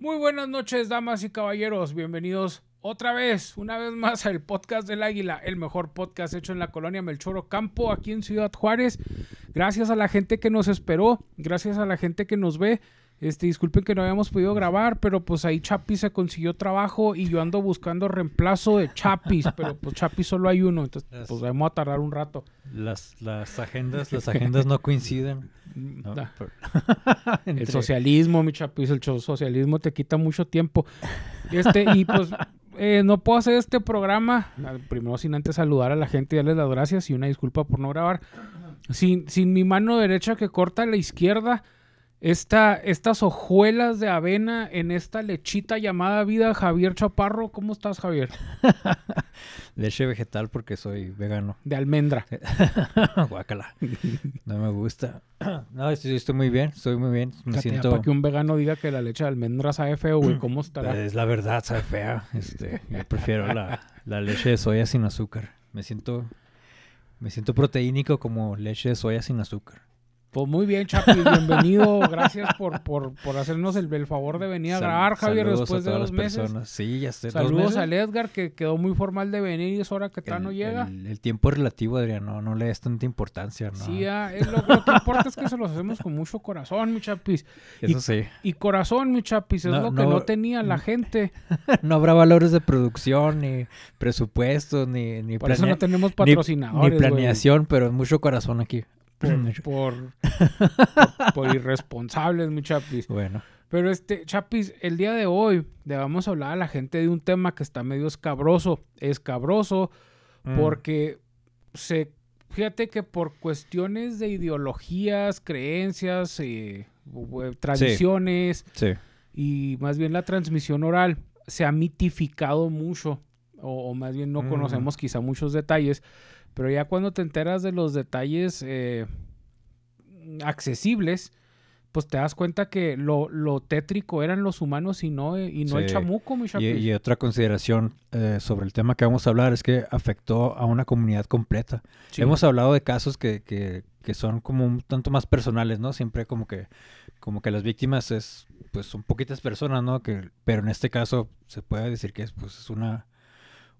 Muy buenas noches, damas y caballeros. Bienvenidos otra vez, una vez más, al podcast del Águila, el mejor podcast hecho en la colonia Melchoro Campo, aquí en Ciudad Juárez. Gracias a la gente que nos esperó, gracias a la gente que nos ve. Este, disculpen que no habíamos podido grabar, pero pues ahí Chapis se consiguió trabajo y yo ando buscando reemplazo de Chapis, pero pues Chapis solo hay uno, entonces pues vamos a tardar un rato. Las, las agendas, las agendas no coinciden. No, El socialismo, mi Chapis, el socialismo te quita mucho tiempo. Este, y pues eh, no puedo hacer este programa, primero sin antes saludar a la gente y darles las gracias y una disculpa por no grabar. Sin, sin mi mano derecha que corta a la izquierda, esta, estas hojuelas de avena en esta lechita llamada vida Javier Chaparro. ¿Cómo estás, Javier? Leche vegetal porque soy vegano. De almendra. Guácala. No me gusta. No, estoy, estoy muy bien, estoy muy bien. Me siento... Para que un vegano diga que la leche de almendra sabe feo, güey, ¿cómo estará? Es la verdad, sabe fea. Este, yo prefiero la, la leche de soya sin azúcar. Me siento... Me siento proteínico como leche de soya sin azúcar. Pues muy bien, Chapi, bienvenido. Gracias por, por, por hacernos el, el favor de venir a Sal- grabar, Javier, después de dos meses. personas. Sí, ya sé. ¿dos Saludos meses? al Edgar, que quedó muy formal de venir y es hora que tal no llega. El, el tiempo es relativo, Adrián. No, no le des tanta importancia. ¿no? Sí, ah, es lo, lo que importa es que se los hacemos con mucho corazón, mi Chapis. Eso sí. Y corazón, mi Chapis, es No, lo que no- no tenía la gente. no habrá valores de producción, ni presupuestos, ni, ni, Por eso no tenemos patrocinadores, ni planeación, pero mucho corazón aquí. Por, por, por- por irresponsables, mi Chapis. bueno, Pero este, Chapis, el día de hoy le vamos a hablar a la gente de un tema que está medio escabroso. Escabroso mm, porque se... Fíjate que por cuestiones de ideologías, creencias, eh, u- tradiciones sí. y más bien la transmisión oral se ha mitificado mucho o, o más bien no Mm. conocemos quizá muchos detalles, pero ya cuando te enteras de los detalles eh, accesibles, pues te das cuenta que lo, lo tétrico eran los humanos y no, eh, y no el chamuco, mi Y, y otra consideración eh, sobre el tema que vamos a hablar es que afectó a una comunidad completa. Sí. Hemos hablado de casos que, que, que son como un tanto más personales, ¿no? Siempre como que, como que las víctimas es, pues son poquitas personas, ¿no? Que, pero en este caso se puede decir que es, pues, es una,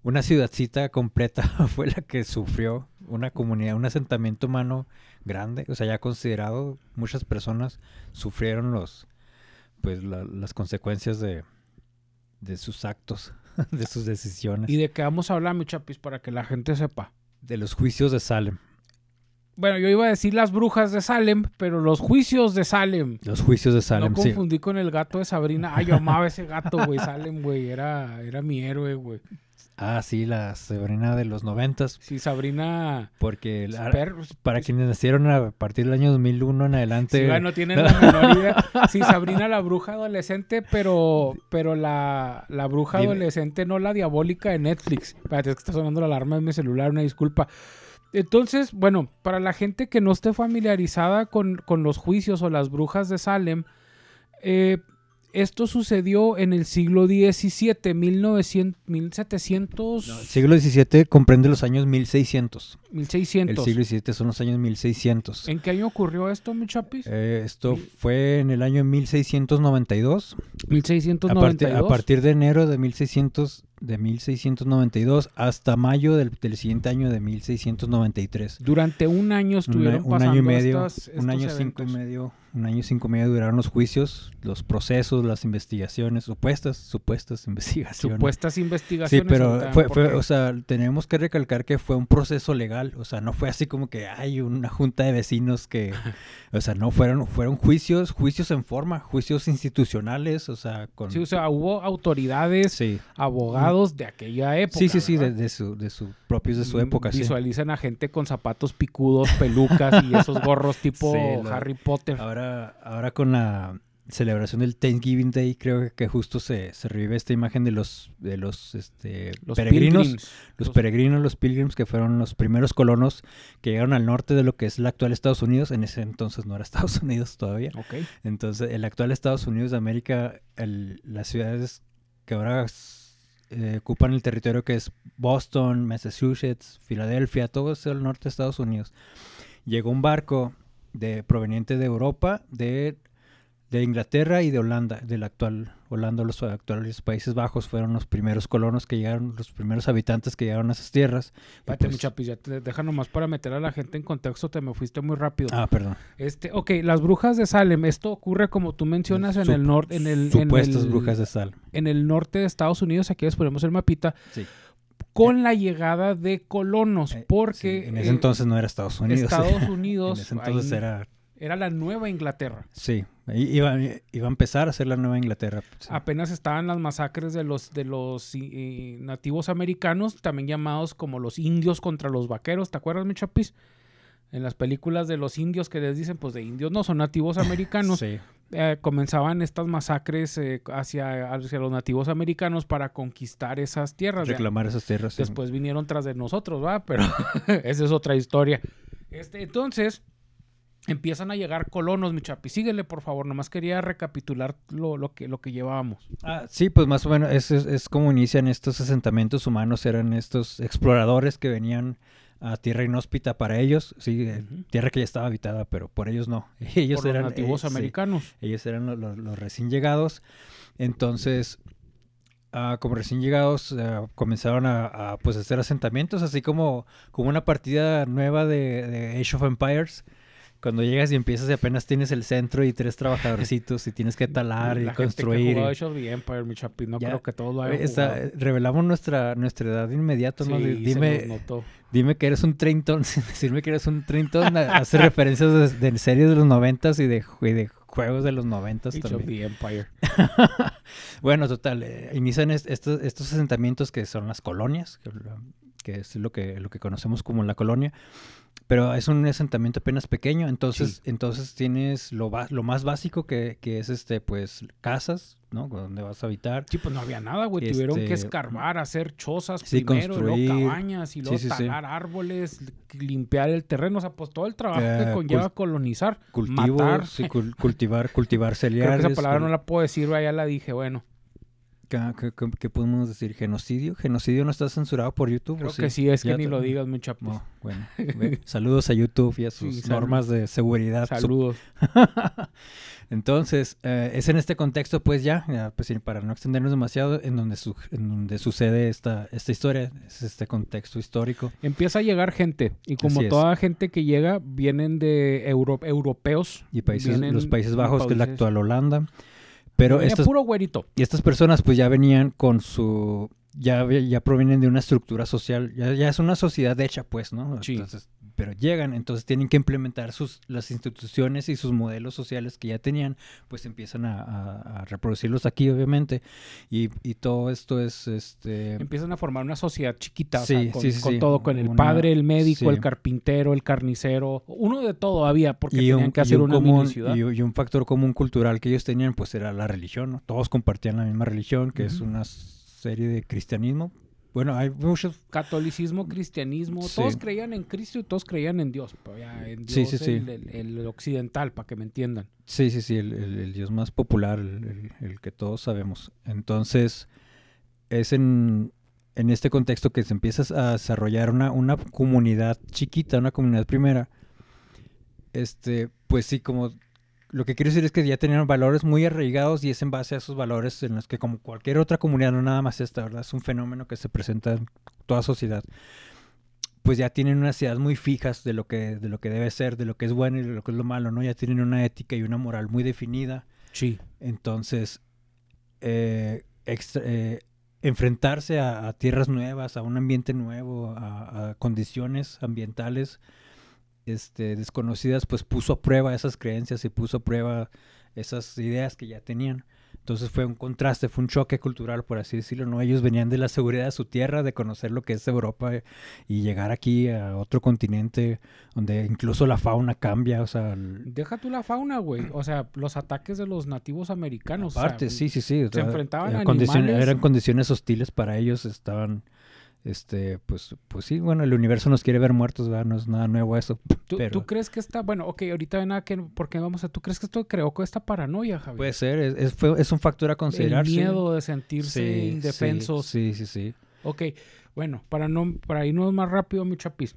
una ciudadcita completa fue la que sufrió una comunidad, un asentamiento humano grande, o sea, ya considerado, muchas personas sufrieron los, pues, la- las consecuencias de, de sus actos, de sus decisiones, ¿Y de qué vamos a hablar, mi Chapis, para que la gente sepa? de los juicios de Salem. Bueno, yo iba a decir las brujas de Salem, pero los juicios de Salem. Los juicios de Salem, no sí. confundí con el gato de Sabrina. Ay, yo amaba ese gato, güey. Salem, güey. Era, era mi héroe, güey. Ah, sí, la Sabrina de los noventas, Sí, Sabrina... porque la- Per- para quienes nacieron a partir del año 2001 en adelante, Sí, güey, no tienen la menor idea. Sí, Sabrina la bruja adolescente, pero, pero la, la bruja Dime. adolescente, no la diabólica de Netflix. Espérate, es que está sonando la alarma de mi celular, una disculpa. Entonces, bueno, para la gente que no esté familiarizada con, con los juicios o las brujas de Salem, eh, esto sucedió en el siglo XVII, 1900, 1700, No, el siglo XVII comprende los años 1600. 1600. El siglo XVII son los años 1600. ¿En qué año ocurrió esto, mi chapis? Eh, esto fue en el año 1692. A, partir- 1692. a partir de enero de 1600 de 1692 hasta mayo del, del siguiente año de 1693. Durante un año Un, estuvieron un pasando año y medio, estas- un año cinco y medio, un año cinco y medio duraron los juicios, los procesos, las investigaciones, supuestas, supuestas investigaciones. Supuestas Sí, investigaciones. pero ahorita, fue, ¿por fue, o sea, tenemos que recalcar que fue un proceso legal, o sea, no fue así como que hay una junta de vecinos que, o sea, no fueron, fueron juicios, juicios en forma, juicios institucionales, o sea, con, Sí, o sea, hubo autoridades, sí, abogados de aquella época. sí, sí, sí, de, su, de su, propios de su época, sí. Visualizan a gente con zapatos picudos, pelucas y esos gorros tipo Sí, Harry Potter. Ahora, ahora con la celebración del Thanksgiving Day, creo que justo se, se revive esta imagen de los, de los, este, Los peregrinos, pilgrims. los Los- peregrinos, los pilgrims, que fueron los primeros colonos que llegaron al norte de lo que es el actual Estados Unidos. En ese entonces no era Estados Unidos todavía. Ok. Entonces, el actual Estados Unidos de América, el- las ciudades que ahora eh, ocupan el territorio que es Boston, Massachusetts, Filadelfia, todo el norte de Estados Unidos. Llegó un barco de, proveniente de Europa, de de Inglaterra y de Holanda, del actual Holanda, los actuales Países Bajos fueron los primeros colonos que llegaron, los primeros habitantes que llegaron a esas tierras. Espérate, pues- mucha, deja nomás para meter a la gente en contexto, te me fuiste muy rápido. ah, perdón. Este, ok, las brujas de Salem, esto ocurre como tú mencionas en Sup- el norte, en el, en Supuestas el- brujas de Salem. en el norte de Estados Unidos, aquí les ponemos el mapita, Sí. con la llegada de colonos, Eh, porque sí, en ese eh, entonces no era Estados Unidos. Estados en Unidos ese entonces era... era la nueva Inglaterra. Sí, iba, iba a empezar a ser la nueva Inglaterra. sí. Apenas estaban las masacres de los, de los eh, nativos americanos, también llamados como los indios contra los vaqueros. ¿Te acuerdas, mi chapis? En las películas de los indios que les dicen, pues de indios no, son nativos americanos. Sí. eh, comenzaban estas masacres eh, hacia, hacia los nativos americanos para conquistar esas tierras. Ya- Reclamar esas tierras. sí. Después vinieron tras de nosotros, ¿va? Pero esa es otra historia. Este, entonces, empiezan a llegar colonos, mi chapi. Síguele, por favor. Nomás quería recapitular lo, lo que, lo que llevábamos. Ah, sí, pues más o menos es, es, es como inician estos asentamientos humanos, eran estos exploradores que venían a tierra inhóspita para ellos, sí, eh, tierra que ya estaba habitada, pero por ellos no. Ellos por los eran nativos eh, sí, americanos. ellos eran lo- lo- los, recién llegados. Entonces, ah, como recién llegados, ah, comenzaron a, a, pues hacer asentamientos, así como, como una partida nueva de, de Age of Empires. Cuando llegas y empiezas y apenas tienes el centro y tres trabajadorcitos y tienes que talar y La gente construir. que y- Age of the Empire, mi chapi. No Ya, creo que todos lo Esta- jugado. revelamos nuestra, nuestra edad de inmediato, ¿no? Sí, Di- se Dime, nos notó. dime que eres un treintón, sin decirme que eres un treintón, hace referencias de, de series de los noventas y de, y de juegos de los noventas Age of también. the Empire. Bueno, total, eh, inician est- estos, estos asentamientos que son las colonias, que, que es lo que, lo que conocemos como la colonia, pero es un asentamiento apenas pequeño, entonces, Sí. entonces tienes lo, lo más básico que, que es este, pues, casas, ¿no? Donde vas a habitar. Sí, pues no había nada, güey. Tuvieron que Este, escarbar, hacer chozas sí, primero, y luego construir. cabañas, y luego Sí, talar árboles, li- limpiar el terreno. O sea, pues todo el trabajo Eh, que conlleva cul- colonizar. Cultivo, matar. cul- cultivar, cultivar Creo cereales. que esa palabra no la puedo decir, ya la dije. Bueno, ¿Qué, qué- podemos decir? ¿Genocidio? ¿Genocidio no está censurado por YouTube? creo que sí, es que ni te- lo digas, mi chapo. No, bueno. Saludos a YouTube y a sus Sí, normas de seguridad. Saludos. Entonces, eh, es en este contexto, pues ya, ya, pues, para no extendernos demasiado, en donde, su- en donde sucede esta, esta historia, es este contexto histórico. Empieza a llegar gente. Y como toda gente que llega, vienen de euro- europeos. Y países, vienen los Países Bajos, que es la actual Holanda. Pero puro güerito. y estas personas, pues ya venían con su. Ya, ya provienen de una estructura social, ya, ya es una sociedad hecha, pues, ¿no? Sí. Entonces, pero llegan, entonces tienen que implementar sus, las instituciones y sus modelos sociales que ya tenían, pues empiezan a, a- a reproducirlos aquí, obviamente. Y, y todo esto es, este... Empiezan a formar una sociedad chiquita, o sea, Sí, con, sí, sí, con todo, con el Una- padre, el médico, el carpintero, el carnicero, uno de todo había, porque y tenían un, que hacer un una común- mini ciudad. y, y un factor común cultural que ellos tenían, pues era la religión, ¿no? Todos compartían la misma religión, que es una serie de cristianismo. Bueno, hay muchos... Catolicismo, cristianismo, Sí. todos creían en Cristo y todos creían en Dios, pero ya en Sí, Dios sí, sí. El, el- el occidental, para que me entiendan. Sí, sí, sí, el, el- dios más popular, el que todos sabemos. Entonces, es en, en este contexto que se empieza a desarrollar una, una comunidad chiquita, una comunidad primera. Este, pues sí, como lo que quiero decir es que ya tenían valores muy arraigados y es en base a esos valores en los que como cualquier otra comunidad, no nada más esta, ¿verdad? Es un fenómeno que se presenta en toda sociedad. Pues ya tienen unas ideas muy fijas de lo que de lo que debe ser, de lo que es bueno y de lo que es lo malo, ¿no? Ya tienen una ética y una moral muy definida. Sí. Entonces, eh, extra- eh, enfrentarse a, a tierras nuevas, a un ambiente nuevo, a, a condiciones ambientales este, desconocidas, pues puso a prueba esas creencias y puso a prueba esas ideas que ya tenían. Entonces fue un contraste, fue un choque cultural, por así decirlo, ¿no? Ellos venían de la seguridad de su tierra, de conocer lo que es Europa eh, y llegar aquí a otro continente donde incluso la fauna cambia, o sea, el- Deja tú la fauna, güey. O sea, los ataques de los nativos americanos. o sea, Aparte, sí, sí, sí. o sea, enfrentaban a condiciones-. Eran condiciones hostiles para ellos, estaban, este, pues, pues sí, bueno, el universo nos quiere ver muertos, ¿verdad? No es nada nuevo eso. ¿Tú, pero- tú crees que esta, bueno, ok, ahorita nada que, porque vamos a, ¿tú crees que esto creó con esta paranoia, Javier? Puede ser, es, es, fue- es un factor a considerar. El sí. miedo de sentirse Sí, indefensos. Sí, sí, sí. sí. Ok, bueno, para no, para irnos más rápido, mi chapis.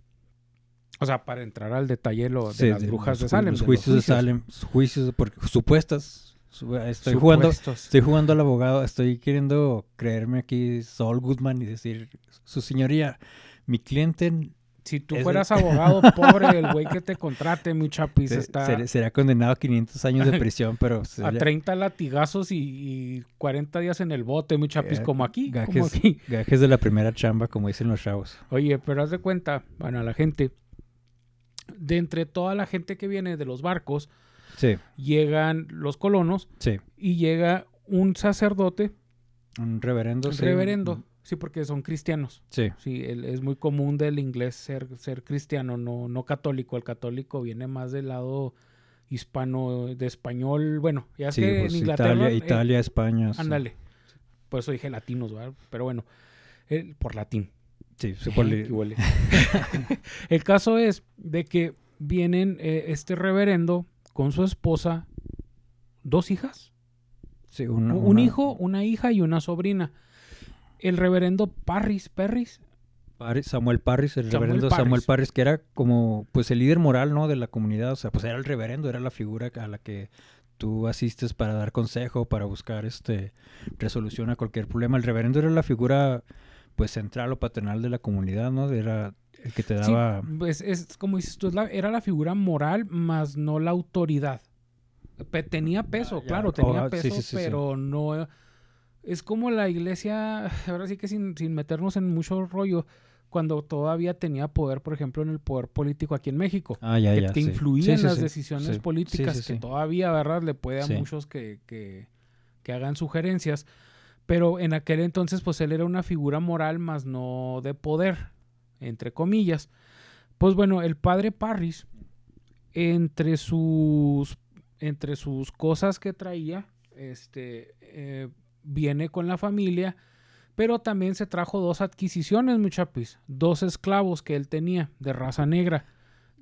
O sea, para entrar al detalle lo, de las brujas de Salem. Los juicios de Salem, juicios, porque supuestas, Su- Estoy jugando, estoy jugando al abogado, estoy queriendo creerme aquí Saul Goodman y decir, su señoría, mi cliente Si tú fueras abogado pobre, el güey que te contrate, mi chapis, se- está ser- será condenado a 500 años de prisión, pero a sería- 30 latigazos y, y 40 días en el bote, mi chapis, Eh, como aquí, como gajes, aquí. gajes de la primera chamba, como dicen los chavos. Oye, pero haz de cuenta, bueno, a la gente, de entre toda la gente que viene de los barcos, Sí, llegan los colonos sí. y llega un sacerdote, Un reverendo. un sí. reverendo, sí, porque son cristianos. Sí, Sí, el- es muy común del inglés ser, ser cristiano, no, no católico. El católico viene más del lado hispano, de español. Bueno, ya sí, que pues, en Inglaterra. Italia, eh, Italia, España. sí. ándale. Por eso dije latinos, ¿verdad? Pero bueno, por latín. Sí, por el caso es de que vienen eh, este reverendo con su esposa, dos hijas, sí, una- un una- hijo, una hija y una sobrina. El reverendo Parris, Perris, Parris- Samuel Parris, el Samuel reverendo Samuel Parris. Parris, que era como pues el líder moral, ¿no? De la comunidad, o sea, pues era el reverendo, era la figura a la que tú asistes para dar consejo, para buscar este resolución a cualquier problema. El reverendo era la figura pues central o paternal de la comunidad, ¿no? Era el que te Sí, daba pues es como dices tú, era la figura moral más no la autoridad. Pe- tenía peso, ya. claro, tenía Oh, peso, sí, sí, sí. pero no... Es como la iglesia, ahora sí que sin, sin meternos en mucho rollo, cuando todavía tenía poder, por ejemplo, en el poder político aquí en México. Ah, ya, que, ya. que sí. influía Sí, en sí, las sí, decisiones sí. políticas, Sí, sí, que sí. todavía, ¿verdad? Le puede a Sí. muchos que, que, que hagan sugerencias. Pero en aquel entonces, pues él era una figura moral, más no de poder, entre comillas. Pues bueno, el padre Parris, entre sus, entre sus cosas que traía, este, eh, viene con la familia, pero también se trajo dos adquisiciones, mi chapis, dos esclavos que él tenía de raza negra,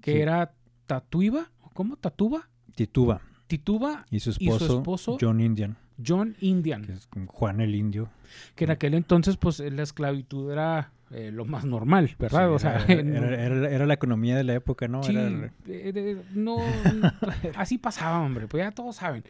que Sí. era Tatuiba, ¿cómo? Tatuba, Tituba Tituba, y su ¿Y su esposo, esposo? John Indian, John Indian, que es Juan el Indio. que en aquel entonces pues la esclavitud era eh, lo más normal, ¿verdad? Sí, o sea, era, no- era- era- era la economía de la época, ¿no? Sí, eh, de- no, así pasaba, hombre, pues ya todos saben.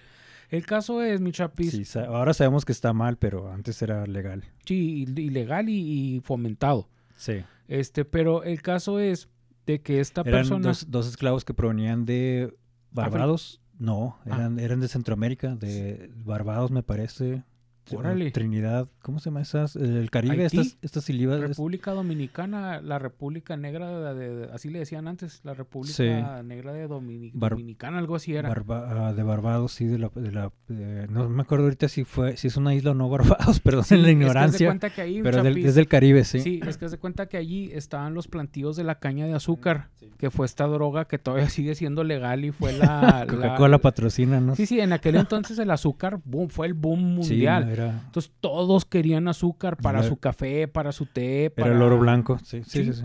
El caso es, mi chapis, Sí, ahora sabemos que está mal, pero antes era legal. sí, il- ilegal y, y fomentado. Sí. Este, pero el caso es de que esta Eran persona... dos, dos esclavos que provenían de Barbados. No, Ah. eran, eran de Centroamérica, de Barbados, me parece. Órale. Trinidad, ¿cómo se llama esas? El Caribe, Haití. estas, estas. República Dominicana, la República Negra, de, de- así le decían antes, la República Sí. Negra de Domini- Bar- Dominicana, algo así era. Barba- ah, de Barbados, sí, de la, de la- de- no me acuerdo ahorita si fue, si es una isla o no Barbados, perdón Sí, en la es que haz de ignorancia, cuenta que ahí, pero del- Chapis, desde el Caribe, sí. Sí, es que de cuenta que allí estaban los plantíos de la caña de azúcar, que fue esta droga que todavía sigue siendo legal y fue la... la- Coca-Cola patrocina, ¿no? Sí, sí, en aquel entonces el azúcar, boom, fue el boom Sí, mundial. Era, Entonces todos querían azúcar para Era- su café, para su té, era para... el oro blanco, sí, sí, Sí. sí. sí.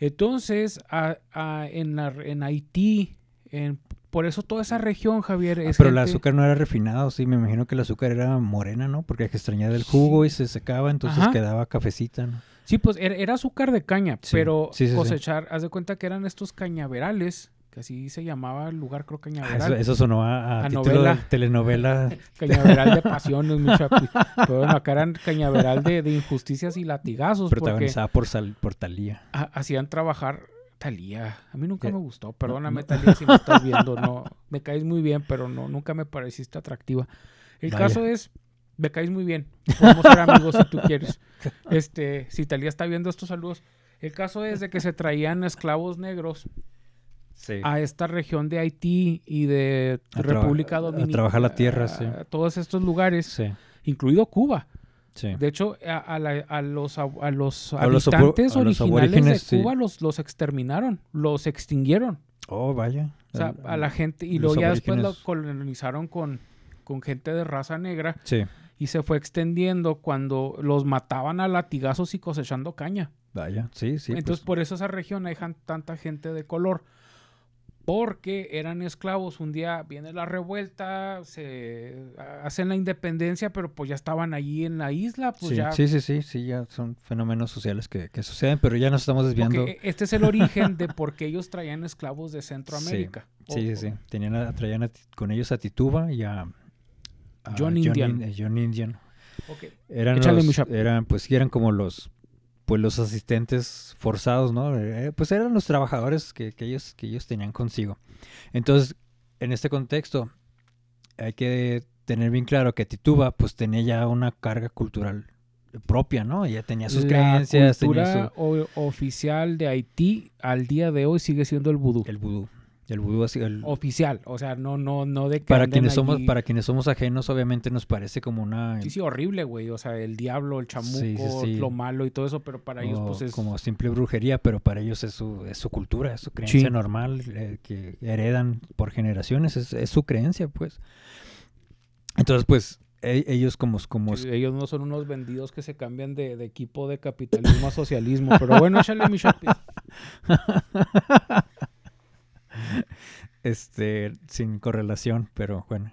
Entonces, a- a- en, la- en Haití, en- por eso toda esa región, Javier, Ah, pero el azúcar no era refinado, sí, me imagino que el azúcar era morena, ¿no? Porque extrañaba del jugo y se secaba, entonces Ajá. quedaba cafecita, ¿no? Sí, pues era, era azúcar de caña, Sí, pero sí, sí, sí. cosechar, haz de cuenta que eran estos cañaverales, que así se llamaba el lugar, creo Ah, cañaveral. eso, eso sonó a, a A título novela. de telenovela. Cañaveral de pasiones, chapi. Pero bueno, acá eran cañaveral de, de injusticias y latigazos, protagonizada por, Sal, por Talía. ha- hacían trabajar Talía. A mí nunca Eh, me gustó. Perdóname, no. Talía, si me estás viendo. No, me caes muy bien, pero no, nunca me pareciste atractiva. El Vaya. caso es, me caes muy bien. Podemos ser amigos si tú quieres. Este, si Talía está viendo estos saludos. El caso es de que se traían esclavos negros Sí. a esta región de Haití y de A República a Dominicana. trabajar la tierra, sí. a Todos estos lugares, Sí, incluido Cuba. sí. De hecho, a, a la- a los, a, a los A habitantes a los originales de. Cuba los, los exterminaron, los extinguieron. Oh, vaya. O sea, El- a la gente, y luego ya después lo colonizaron con, con gente de raza negra Sí, y se fue extendiendo cuando los mataban a latigazos y cosechando caña. vaya. Sí, sí. Entonces, pues, por eso esa región hay tanta gente de color. Porque eran esclavos. Un día viene la revuelta, se hacen la independencia, pero pues ya estaban allí en la isla. Pues sí, ya sí, sí, sí, sí, ya son fenómenos sociales que, que suceden, pero ya nos estamos desviando. Porque este es el origen de por qué ellos traían esclavos de Centroamérica. Sí, sí, O- sí. Tenían a- traían a con ellos a Tituba y a, a John Indian. In- John Indian. Ok. Eran, los- eran, pues eran como los, pues los asistentes forzados, ¿no? Eh, pues eran los trabajadores que, que ellos, que ellos tenían consigo. Entonces, en este contexto, hay que tener bien claro que Tituba, pues tenía ya una carga cultural propia, ¿no? Ella tenía sus la creencias, tenía cultura oficial de Haití al día de hoy sigue siendo el vudú. el vudú. El vudú así, el- Oficial, o sea, no, no, no de que para quienes somos, para quienes somos ajenos, obviamente nos parece como una Sí, sí, horrible, güey. O sea, el diablo, el chamuco, Sí, sí, sí. lo malo y todo eso, pero para ellos, pues es. como simple brujería, pero para ellos es su, es su cultura, es su creencia normal eh, que heredan por generaciones, es, es su creencia, pues. Entonces, pues, e- ellos como, como ellos no son unos vendidos que se cambian de, de equipo de capitalismo a socialismo. Pero bueno, échale mi Shopee. este, sin correlación, pero bueno.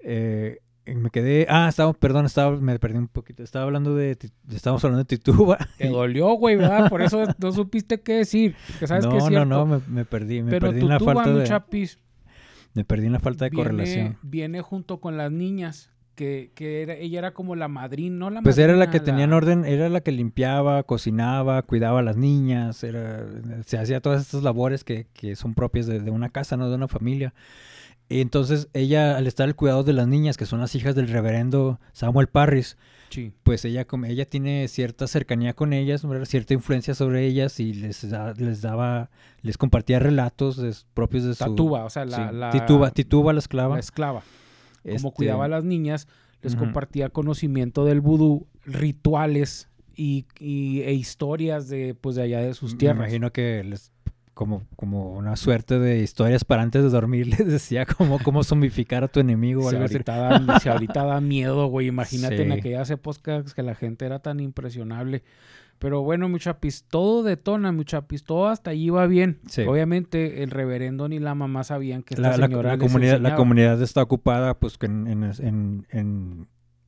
Eh, me quedé, ah, estaba, perdón, estaba, me perdí un poquito, estaba hablando de, estábamos hablando de Tituba. Te dolió, güey, ¿verdad? Por eso no supiste qué decir. Que sabes no, que es no, no, me, me perdí, me pero perdí en la falta mi de, chapis, me perdí en la falta de viene, correlación. viene junto con las niñas. Que, que era, ella era como la madrina, no la Pues era la que tenía en orden, era la que limpiaba, cocinaba, cuidaba a las niñas, era, se hacía todas estas labores que, que son propias de, de una casa, no de una familia. Y entonces ella, al estar al cuidado de las niñas, que son las hijas del reverendo Samuel Parris, Sí. pues ella, como- ella tiene cierta cercanía con ellas, cierta influencia sobre ellas y les, da- les daba, les compartía relatos de- propios de su... Tatuba, o sea, la, sí, la, Tituba, Tituba la esclava. la esclava. Como Este, cuidaba a las niñas, les compartía conocimiento del vudú, rituales y, y- e historias de, pues, de allá de sus Me tierras. imagino que les, como, como una suerte de historias para antes de dormir les decía cómo, cómo zombificar a tu enemigo o algo así. ahorita, da, si ahorita da miedo, güey. Imagínate en aquellas épocas que la gente era tan impresionable. Pero bueno, mi chapis, todo detona, mi chapis, todo hasta allí va bien. Sí. Obviamente el reverendo ni la mamá sabían que esta La, la- señora la les comunidad, la comunidad está ocupada pues en, en, en,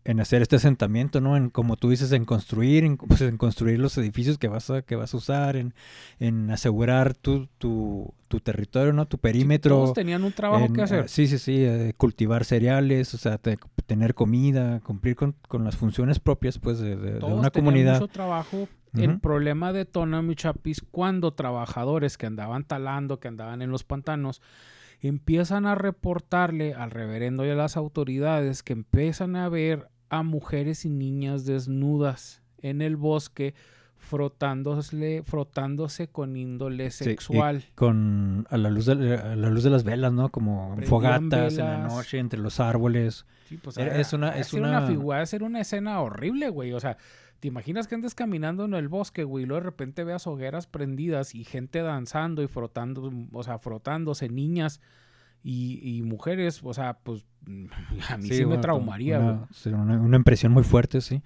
en- hacer este asentamiento, ¿no? En, como tú dices, en construir, en, pues, en construir los edificios que vas a, que vas a usar, en, en asegurar tu, tu, tu territorio, ¿no? Tu Sí, perímetro. Todos tenían un trabajo en, que hacer. Sí, sí, sí, eh, cultivar cereales, o sea, te- tener comida, cumplir con, con las funciones propias, pues, de, de- una comunidad. mucho trabajo. El problema detona, mi chapis, cuando trabajadores que andaban talando, que andaban en los pantanos, empiezan a reportarle al reverendo y a las autoridades que empiezan a ver a mujeres y niñas desnudas en el bosque frotándose, frotándose con índole Sí, sexual. con a la luz de a la luz de las velas, ¿no? Como Prendían fogatas en la noche entre los árboles. Sí, pues, Era- era- es una- es una- figura, ser una escena horrible, güey. O sea, ¿te imaginas que andes caminando en el bosque, güey? Y luego de repente veas hogueras prendidas y gente danzando y frotando, o sea, frotándose, niñas y, y mujeres. O sea, pues a mí sí, me bueno, traumaría, una, güey. sí, una, una impresión muy fuerte, sí.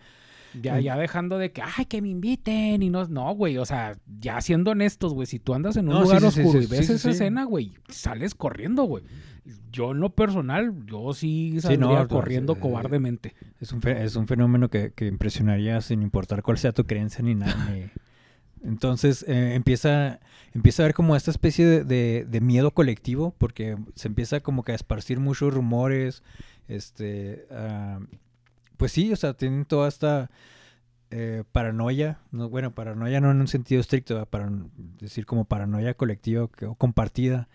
Ya, ya dejando de que, ay, que me inviten y no, no, güey. O sea, ya siendo honestos, güey, si tú andas en un No, lugar sí, oscuro sí, y ves esa escena, güey, sales corriendo, güey. Yo en lo personal, yo sí saldría no, corriendo cobardemente. Es un, es un fenómeno que, que impresionaría sin importar cuál sea tu creencia ni nada. ni- Entonces eh, empieza, empieza a haber como esta especie de, de- de miedo colectivo porque se empieza como que a esparcir muchos rumores. Este, ah, pues sí, o sea, tienen toda esta eh, paranoia, no, bueno, paranoia no en un sentido estricto, para decir como paranoia colectiva que- o compartida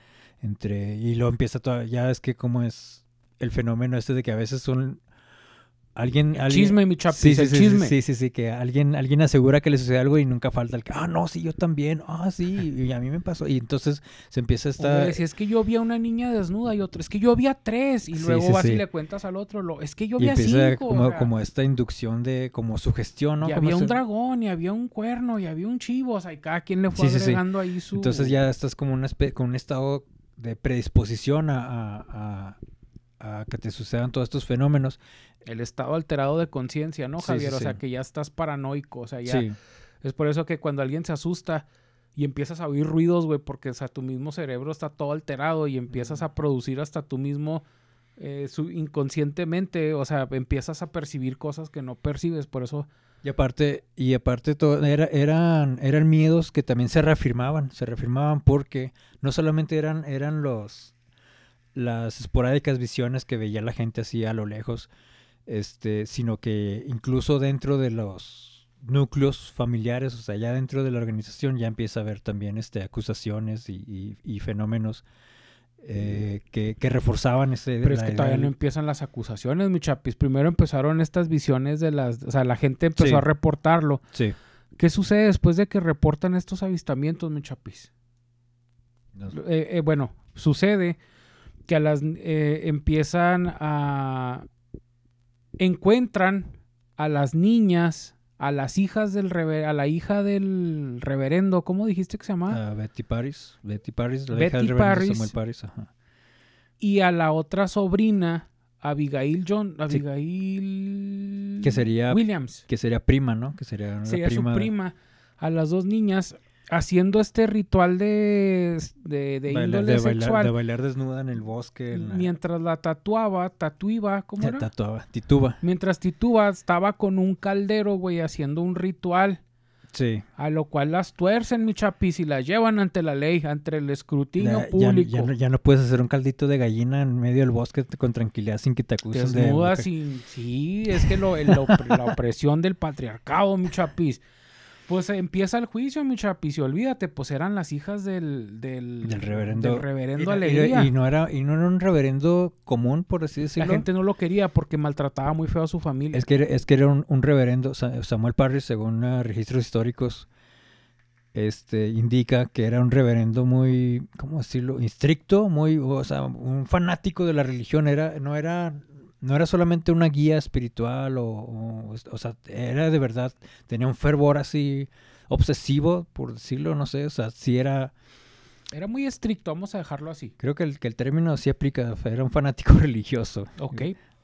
entre y luego empieza toda, ya es que como es el fenómeno este de que a veces son alguien, El alguien- chisme, mi chapis, Sí, sí, el sí, chisme. Sí, sí, sí, que alguien, alguien asegura que le sucede algo y nunca falta el que, ah, no, sí, yo también, ah, sí, y a mí me pasó. Y entonces se empieza esta... Hombre, si es que yo vi a una niña desnuda y otra, es que yo vi a tres, y luego vas y le cuentas al otro, lo, es que yo y vi a empieza cinco. como, o sea, como esta inducción de, como sugestión, ¿no? y Como había un dragón, y había un cuerno, y había un chivo, o sea, y cada quien le fue agregando ahí su... Entonces ya estás como una con un estado de predisposición a, a- a- a que te sucedan todos estos fenómenos. El estado alterado de conciencia, ¿no, Javier? sí, o sea, sí. que ya estás paranoico, o sea, ya... Es por eso que cuando alguien se asusta y empiezas a oír ruidos, güey, porque o sea, tu mismo cerebro está todo alterado y empiezas a producir hasta tú mismo eh, su- inconscientemente, o sea, empiezas a percibir cosas que no percibes, por eso Y aparte, y aparte todo, era, eran, eran miedos que también se reafirmaban, se reafirmaban porque no solamente eran, eran los las esporádicas visiones que veía la gente así a lo lejos, este, sino que incluso dentro de los núcleos familiares, o sea, ya dentro de la organización ya empieza a haber también este, acusaciones y, y- y fenómenos eh, que, que reforzaban ese... Pero es que todavía no empiezan las acusaciones, mi chapis. Primero empezaron estas visiones de las... O sea, la gente empezó Sí. a reportarlo. Sí. ¿Qué sucede después de que reportan estos avistamientos, mi chapis? No- Eh, eh, bueno, sucede que a las eh, empiezan a encuentran a las niñas, a las hijas del rever- a la hija del reverendo, ¿cómo dijiste que se llama? Ah, Betty Paris. Betty Paris, la Betty hija del reverendo Paris. Samuel Paris. Ajá. Y a la otra sobrina, Abigail John, Abigail Que sería- Williams. Que sería prima, ¿no? Que sería sería prima. su prima, a las dos niñas haciendo este ritual de, de, de bailar- índole de bailar, sexual de bailar desnuda en el bosque. en la- mientras la tatuaba, tatuiba, ¿cómo se era? tatuaba, tituba. Mientras Tituba estaba con un caldero, güey, haciendo un ritual, Sí. a lo cual las tuercen, mi chapis, y las llevan ante la ley, ante el escrutinio público. ya no, ya no puedes hacer un caldito de gallina en medio del bosque con tranquilidad sin que te acusen de... Desnuda sin... Sí, es que lo, el- la opresión del patriarcado, mi chapis. Pues empieza el juicio, mi chapis, y olvídate, pues eran las hijas del... Del, Del reverendo. del reverendo Y Alegría. Y, no era, y no era un reverendo común, por así la decirlo. gente no lo quería porque maltrataba muy feo a su familia. Es que, era- es que era un, un reverendo, Sa- Samuel Parris, según ah, registros históricos, este, indica que era un reverendo muy, ¿cómo decirlo? Estricto, muy, o sea, un fanático de la religión. Era, no era, no era solamente una guía espiritual o, o, o sea, era de verdad, tenía un fervor así obsesivo, por decirlo, no sé, o sea, sí era, Era muy estricto, vamos a dejarlo así. creo que el, que el término sí aplica, era un fanático religioso. Ok.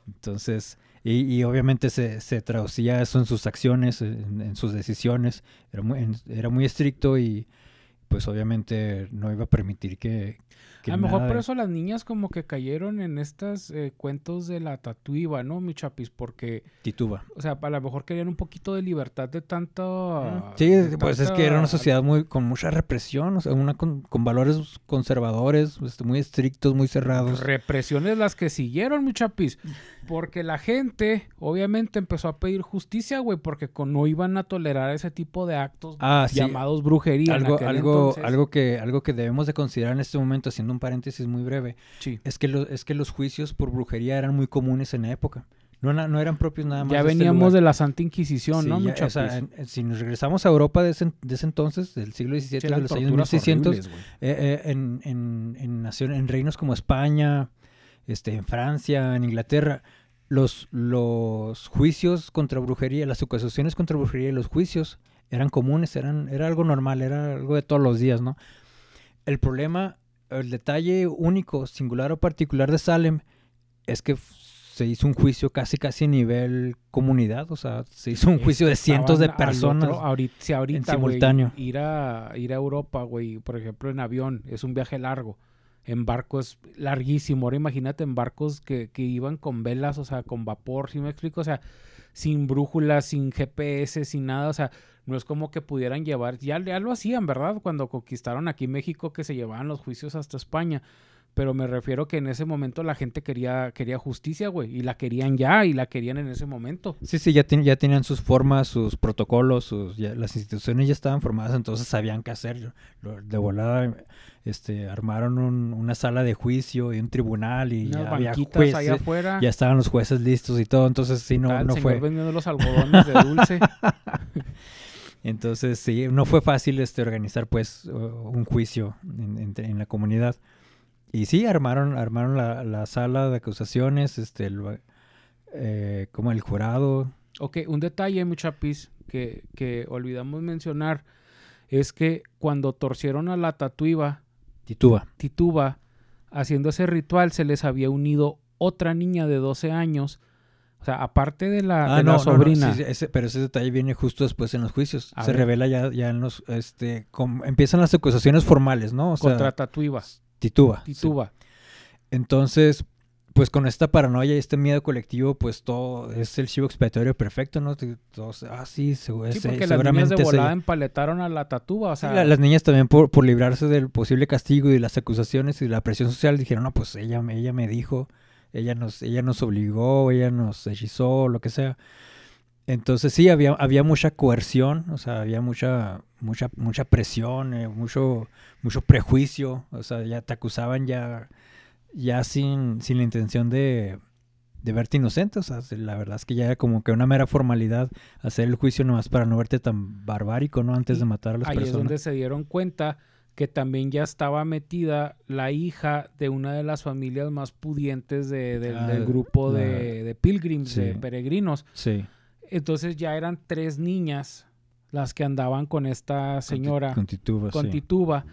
Entonces, y, y obviamente se, se traducía eso en sus acciones, en, en sus decisiones. Era muy, en- era muy estricto y pues obviamente no iba a permitir que... que a lo mejor por eso las niñas como que cayeron en estos cuentos de la tatuiva, ¿no, mi chapis? Porque, Tituba. o sea, a lo mejor querían un poquito de libertad de tanto... Sí, de pues es que era una sociedad muy con mucha represión, o sea, una con, con valores conservadores, este, muy estrictos, muy cerrados. Represiones las que siguieron, mi chapis. Porque la gente, obviamente, empezó a pedir justicia, güey, porque con- no iban a tolerar ese tipo de actos Ah, sí. llamados brujería. Algo, algo, entonces. algo, que, algo que debemos de considerar en este momento, haciendo un paréntesis muy breve, Sí. es que, lo- es que los juicios por brujería eran muy comunes en la época. No, no eran propios nada más. Ya de este veníamos de la Santa Inquisición, Sí, ¿no, ya, o sea, en- si nos regresamos a Europa de ese, de ese entonces, del siglo XVII, Sí, de los años torturas 1600, horribles, güey. eh, eh, en, en, en, nacion- en reinos como España, este, en Francia, en Inglaterra, los, los juicios contra brujería, las acusaciones contra brujería y los juicios eran comunes, eran, era algo normal, era algo de todos los días, ¿no? El problema, el detalle único, singular o particular de Salem es que se hizo un juicio casi casi a nivel comunidad, o sea, se hizo un juicio de cientos de personas. otro- ahorita, si ahorita, en ir a ir a Europa, güey, por ejemplo, en avión, es un viaje largo. En barco es larguísimo. Ahora imagínate en barcos que, que iban con velas, o sea, con vapor, ¿sí me explico? O sea, sin brújulas, sin GPS, sin nada, o sea, no es como que pudieran llevar, ya, ya lo hacían, ¿verdad? Cuando conquistaron aquí México, que se llevaban los juicios hasta España. Pero me refiero que en ese momento la gente quería, quería justicia, güey, y la querían ya, y la querían en ese momento. Sí, sí, ya, ten- ya tenían sus formas, sus protocolos, sus, ya- las instituciones ya estaban formadas, entonces sabían qué hacer. De volada este, armaron un- una sala de juicio y un tribunal y Unas ya había jueces, allá afuera. ya estaban los jueces listos y todo, entonces sí, no, no señor fue. vendiendo los algodones de dulce. Entonces sí, no fue fácil este, organizar pues un juicio en, la comunidad. Y sí, armaron, armaron la, la sala de acusaciones, este, el, eh, como el jurado, ok, un detalle, mi chapis, que, que olvidamos mencionar, es que cuando torcieron a la tatuiva, Tituba. Tituba, haciendo ese ritual, se les había unido otra niña de 12 años. O sea, aparte de la, de la sobrina. Ah, sí, ese- pero ese detalle viene justo después en los juicios. A Se ver. revela ya, ya en los, este, com- empiezan las acusaciones formales, ¿no? O sea, contra Tatuiva. Tituba. sí. Tituba. Entonces, pues con esta paranoia y este miedo colectivo, pues todo es el chivo expiatorio perfecto, ¿no? Todos, ah, sí, segu- Sí, porque las niñas de volada empaletaron a la Tatuba. O Sí, sea, la- las niñas también por, por librarse del posible castigo y de las acusaciones y de la presión social dijeron, no, pues ella, me- ella me dijo, ella nos, ella nos obligó, ella nos hechizó, lo que sea. Entonces sí, había, había mucha coerción, o sea, había mucha, mucha, mucha presión, eh, mucho, mucho prejuicio, o sea, ya te acusaban ya, ya sin, sin la intención de, de verte inocente, o sea, la verdad es que ya era como que una mera formalidad hacer el juicio nomás para no verte tan barbárico, ¿no? Antes de matar a las Ahí personas. es donde se dieron cuenta que también ya estaba metida la hija de una de las familias más pudientes de- del- Ah, del grupo de, de pilgrims, de peregrinos. Sí. Entonces ya eran tres niñas las que andaban con esta señora, Con, tituba, con sí. Tituba.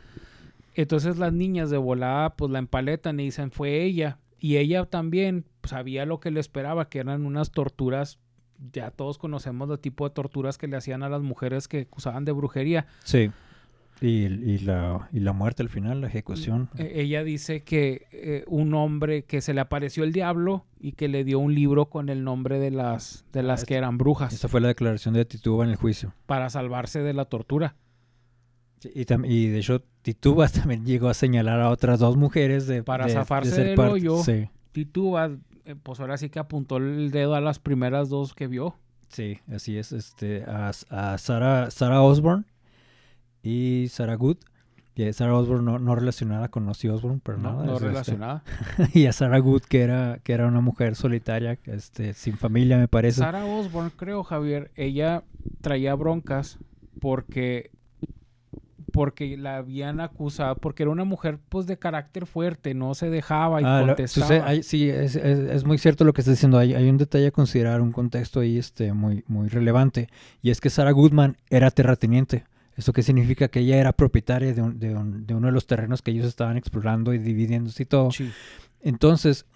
Entonces las niñas de volada pues la empaletan y dicen fue ella. Y ella también sabía lo que le esperaba, que eran unas torturas. Ya todos conocemos el tipo de torturas que le hacían a las mujeres que acusaban de brujería. Sí. Y, y la, y la muerte al final, la ejecución. Eh, ella dice que eh, un hombre que se le apareció el diablo y que le dio un libro con el nombre de las de las Ah, que eran brujas Esta fue la declaración de Tituba en el juicio. para salvarse de la tortura. Y, y de hecho, Tituba también llegó a señalar a otras dos mujeres de, Para de- zafarse del parte- hoyo. Sí, Tituba, eh, pues ahora sí que apuntó el dedo a las primeras dos que vio. sí, así es. Este, a, a Sarah, Sarah Osborne y Sarah Good. Y Sarah Osborne no, no relacionada con Ozzy Osbourne, pero No, nada. no es, este, relacionada. y a Sarah Good, que era, que era una mujer solitaria, este, sin familia, me parece. Sarah Osborne, creo, Javier, ella traía broncas porque porque la habían acusado, porque era una mujer pues de carácter fuerte, no se dejaba y Ah, contestaba. hay- sí, es, es- es muy cierto lo que estás diciendo. Hay, hay un detalle a considerar, un contexto ahí este, muy, muy relevante. Y es que Sarah Goodman era terrateniente. ¿Eso qué significa? Que ella era propietaria de, un- de un- de uno de los terrenos que ellos estaban explorando y dividiéndose y todo. Sí. Entonces,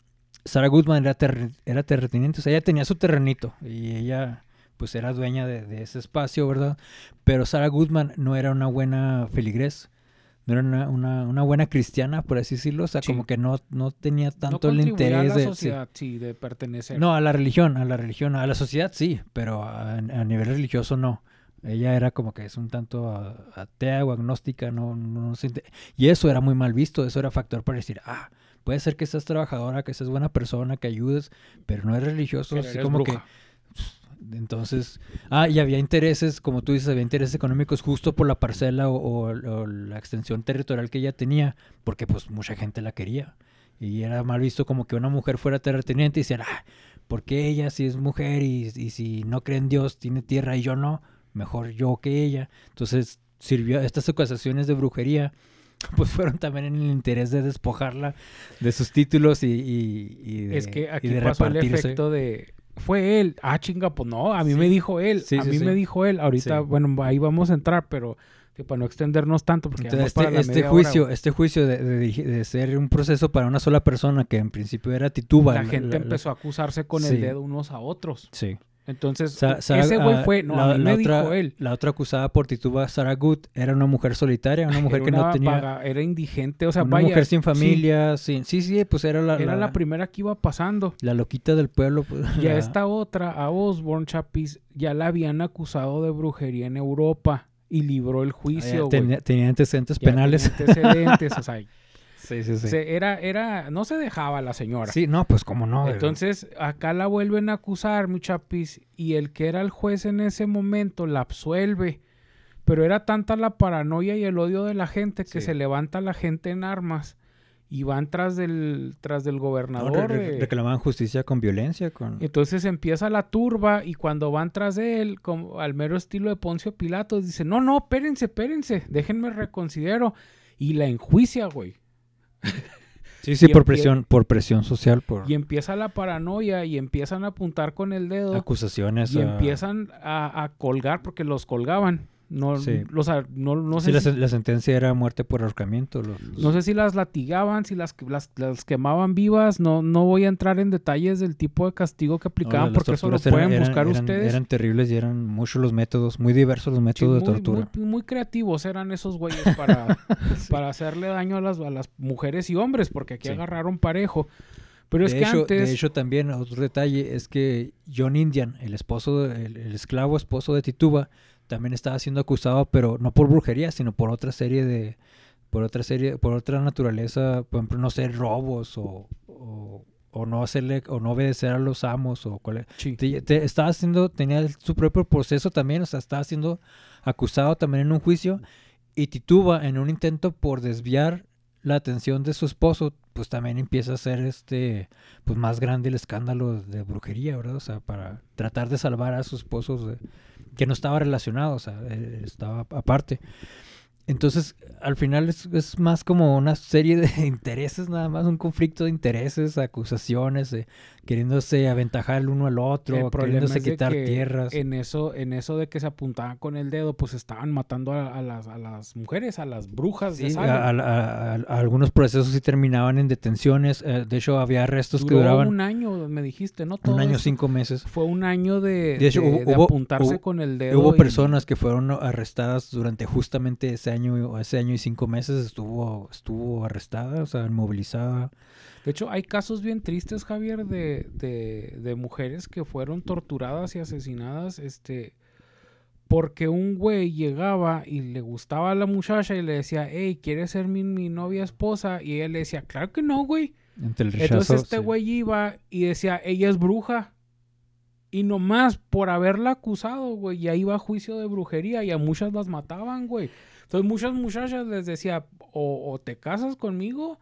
Sarah Goodman era, terre- era terrateniente. O sea, ella tenía su terrenito y ella pues era dueña de, de ese espacio, ¿verdad? Pero Sarah Goodman no era una buena feligrés. No era una, una, una buena cristiana, por así decirlo. O sea, Sí. como que no, no tenía no tanto el interés a la de... sí. sociedad, sí, de pertenecer. No, a la religión, a la religión, a la sociedad sí, pero a, a nivel religioso no. Ella era como que es un tanto a- atea o agnóstica, no, no, se Y eso era muy mal visto, eso era factor para decir, ah, puede ser que seas trabajadora, que seas buena persona, que ayudes, pero no eres religioso, Pero así eres como bruja. que... Entonces, ah, y había intereses, como tú dices, había intereses económicos justo por la parcela o, o- o la extensión territorial que ella tenía, porque pues mucha gente la quería. Y era mal visto como que una mujer fuera terrateniente y decían, ah, ¿por qué ella si es mujer y, y si no cree en Dios tiene tierra y yo no? Mejor yo que ella. Entonces sirvió estas acusaciones de brujería, pues fueron también en el interés de despojarla de sus títulos y, y- y de, es que y aquí de pasó el efecto de fue él. Ah, chinga, pues no, a mí Sí. me dijo él, Sí, a sí, mí me dijo él. Ahorita, bueno, ahí vamos a entrar, pero que para no extendernos tanto, porque Entonces, vamos para este, la este media hora, juicio, este juicio de, ser un proceso para una sola persona que en principio era Tituba. la gente empezó a acusarse con el dedo unos a otros. Sí. Entonces, Sa- ese güey ah, fue, no, la, a mí la me otra, dijo él. La otra acusada por Tituba, Sarah Good, era una mujer solitaria, una mujer que no tenía... vaga- era indigente, o sea, una vaya, mujer sin sí, familia, sin... Sí, sí, pues era la, era la, la primera que iba pasando. la loquita del pueblo. Pues, Y a esta otra, a Osborne Chapis, ya la habían acusado de brujería en Europa y libró el ah, ya juicio, tenía, tenía antecedentes Ya penales. tenía antecedentes, o sea, Sí, sí, sí. se- era, era, no se dejaba la señora. Sí, no, pues cómo no. Entonces, acá la vuelven a acusar, mi chapis, y el que era el juez en ese momento la absuelve. Pero era tanta la paranoia y el odio de la gente que Sí. se levanta la gente en armas y van tras del, tras del No, gobernador. re- eh. reclamaban justicia con violencia, con... Entonces empieza la turba y cuando van tras de él, como al mero estilo de Poncio Pilatos, dice, no, no, espérense, espérense, déjenme reconsidero. Y la enjuicia, güey. Sí, sí, por presión, por presión social, por Y empieza la paranoia y empiezan a apuntar con el dedo. acusaciones. y a- empiezan a, a colgar porque los colgaban. No, Sí. no, no sé si, la sentencia era muerte por ahorcamiento. los- los- no sé si las latigaban, si las, las, las quemaban vivas. No, no voy a entrar en detalles del tipo de castigo que aplicaban porque eso lo pueden eran- buscar eran- ustedes. Eran terribles y eran muchos los métodos, muy diversos los Sí, métodos de tortura. muy- muy creativos eran esos güeyes para, para hacerle daño a las, a las mujeres y hombres, porque aquí agarraron parejo. Pero es que hecho, antes... de hecho, también otro detalle es que John Indian, el esposo, el esclavo esposo de Tituba, también estaba siendo acusado, pero no por brujería, sino por otra serie de, por otra serie, por otra naturaleza, por ejemplo, no sé, robos o, o, o no hacerle o no obedecer a los amos o cuál Sí. te- te- estaba haciendo tenía su propio proceso también o sea estaba siendo acusado también en un juicio y tituba en un intento por desviar la atención de su esposo pues también empieza a ser este pues más grande el escándalo de brujería verdad o sea para tratar de salvar a su esposo de- que no estaba relacionado o sea él estaba aparte. Entonces, al final es, es más como una serie de intereses, nada más, un conflicto de intereses, acusaciones, eh, queriéndose aventajar el uno al otro, El queriéndose quitar que tierras. En eso, en eso de que se apuntaban con el dedo, pues estaban matando a, a las, a las mujeres, a las brujas Sí, Salem. a, algunos procesos sí terminaban en detenciones. eh, de hecho, había arrestos que duraban un año, me dijiste, ¿no? un año, cinco meses. Fue un año de, De hecho, de- hubo- de apuntarse hubo- con el dedo. Hubo y- personas que fueron arrestadas durante justamente ese año, ese año y cinco meses estuvo, estuvo arrestada, o sea, inmovilizada. De hecho, hay casos bien tristes, Javier, de, de, de mujeres que fueron torturadas y asesinadas, este, porque un güey llegaba y le gustaba a la muchacha y le decía, hey, ¿quieres ser mi, mi novia esposa? Y ella le decía, claro que no, güey. Entre el rechazo, Entonces este sí. güey iba y decía, ella es bruja. Y nomás por haberla acusado, güey, ya iba a juicio de brujería y a muchas las mataban, güey. Entonces muchas muchachas les decía, o, o te casas conmigo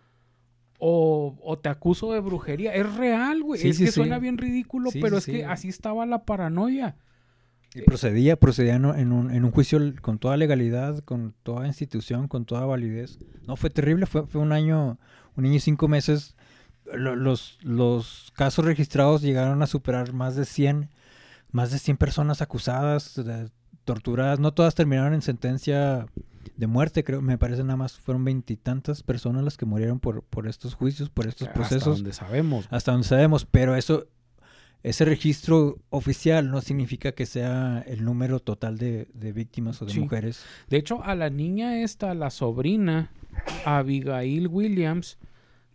o, o te acuso de brujería. Es real, güey. Sí, es sí, que sí. suena bien ridículo, pero es que así estaba la paranoia. Y procedía, procedía en, un, en un juicio con toda legalidad, con toda institución, con toda validez. No, fue terrible, fue, fue un año, un año y cinco meses. Lo- los, los casos registrados llegaron a superar más de 100, más de 100 personas acusadas, torturadas. No todas terminaron en sentencia de muerte, creo, me parece nada más fueron veintitantas personas las que murieron por, por estos juicios, por estos Hasta procesos donde sabemos. hasta donde sabemos, pero eso, ese registro oficial no significa que sea el número total de, de víctimas o de Sí. mujeres. De hecho, a la niña esta, la sobrina, Abigail Williams,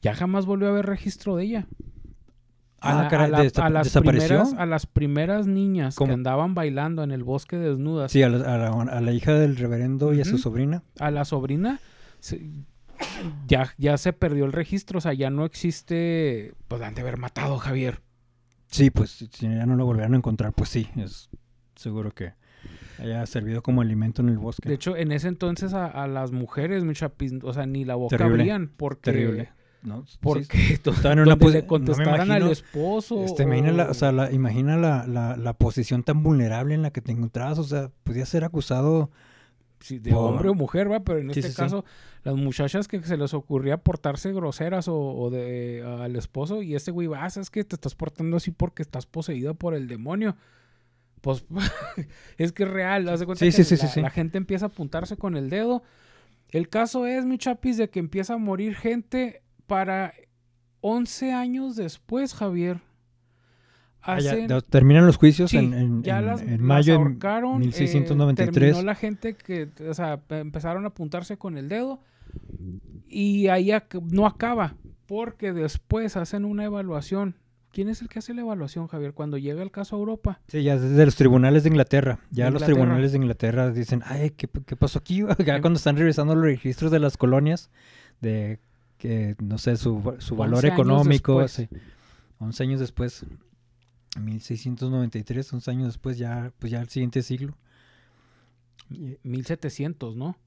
ya jamás volvió a haber registro de ella. A, Ah, la- a la- ¿desa- a las primeras, a las primeras niñas ¿Cómo? que andaban bailando en el bosque desnudas, Sí, a la, a la- a la hija del reverendo y a su sobrina. a la sobrina, se- ya, ya se perdió el registro, o sea, ya no existe, pues la han de haber matado, Javier. Sí, pues si ya no lo volvieron a encontrar, pues sí, es seguro que haya servido como alimento en el bosque. De hecho, en ese entonces a, a las mujeres, mi chapis, o sea, ni la boca Terrible, abrían porque... Terrible. ¿No? Sí, Porque estaban en una donde le no contestaran al esposo. Este, imagina la, o- sea, la- imagina la, la, la posición tan vulnerable en la que te encontrabas, o sea, podías ser acusado Sí, de por- hombre o mujer, va, pero en Sí, este sí, sí. caso, las muchachas que se les ocurría portarse groseras o, o de al esposo, y este güey va, "Ah, es que te estás portando así porque estás poseído por el demonio. Pues es que es real, haz de cuenta Sí, que sí, sí, la, sí, sí. la gente empieza a apuntarse con el dedo. El caso es, mi chapis, de que empieza a morir gente para 11 años después, Javier. Ah, ya, Hacen- terminan los juicios Sí, en, en- ya en- las, en las mayo de ahorcaron, eh, 1693. terminó la gente que, o sea, pe- empezaron a apuntarse con el dedo y ahí ac- no acaba, porque después hacen una evaluación. ¿Quién es el que hace la evaluación, Javier? Cuando llega el caso a Europa. Sí, ya desde los tribunales de Inglaterra. Ya De los tribunales de Inglaterra dicen, ay, ¿qué, qué pasó aquí? Ya Em- cuando están revisando los registros de las colonias, de que, no sé, su, su valor 11 años económico. después. sí. 11 años después, 1693, 11 años después, ya, pues ya el siguiente siglo. Y- 1700, ¿no?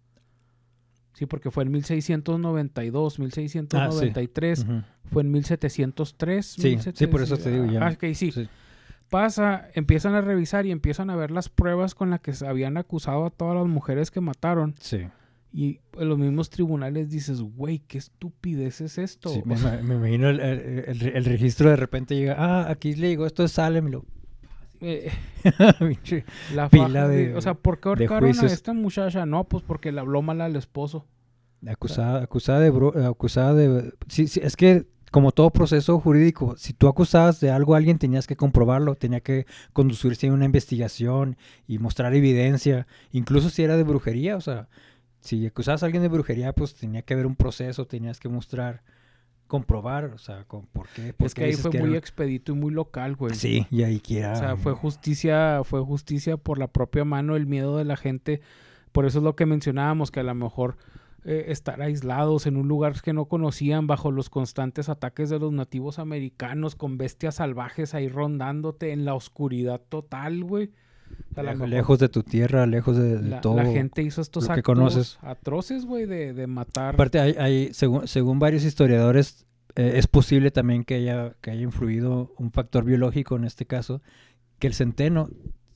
Sí, porque fue en 1692, 1693, ujú. fue en 1703. Sí, sí, por eso te digo, ya. Ah, ok, sí. Sí. Pasa, empiezan a revisar y empiezan a ver las pruebas con las que se habían acusado a todas las mujeres que mataron. Sí, Y en los mismos tribunales dices, güey, qué estupidez es esto. sí, me, imagino el, el- registro de repente llega, ah, aquí le digo, esto es Salem, lo... eh, la Pila de, de- O sea, ¿por qué ahorcaron a esta muchacha? No, pues porque le habló mal al esposo. Acusada, acusada de, bro- acusada de, sí, sí, es que como todo proceso jurídico, si tú acusabas de algo a alguien tenías que comprobarlo, tenía que conducirse a una investigación y mostrar evidencia, incluso si era de brujería, o sea, si acusabas a alguien de brujería, pues tenía que haber un proceso, tenías que mostrar, comprobar, o sea, con, ¿por qué? ¿Por Es qué que ahí fue que muy era- expedito y muy local, güey. Sí, y ahí que era... O sea, fue justicia, fue justicia por la propia mano, el miedo de la gente. Por eso es lo que mencionábamos, que a lo mejor eh, estar aislados en un lugar que no conocían bajo los constantes ataques de los nativos americanos con bestias salvajes ahí rondándote en la oscuridad total, güey. O sea, a lo Lejos, de tu tierra, lejos de, de la, todo. la gente hizo estos lo que actos conoces. atroces, güey, de, de matar. Aparte, hay, hay- según, según varios historiadores, eh, es posible también que haya, que haya influido un factor biológico en este caso, que el centeno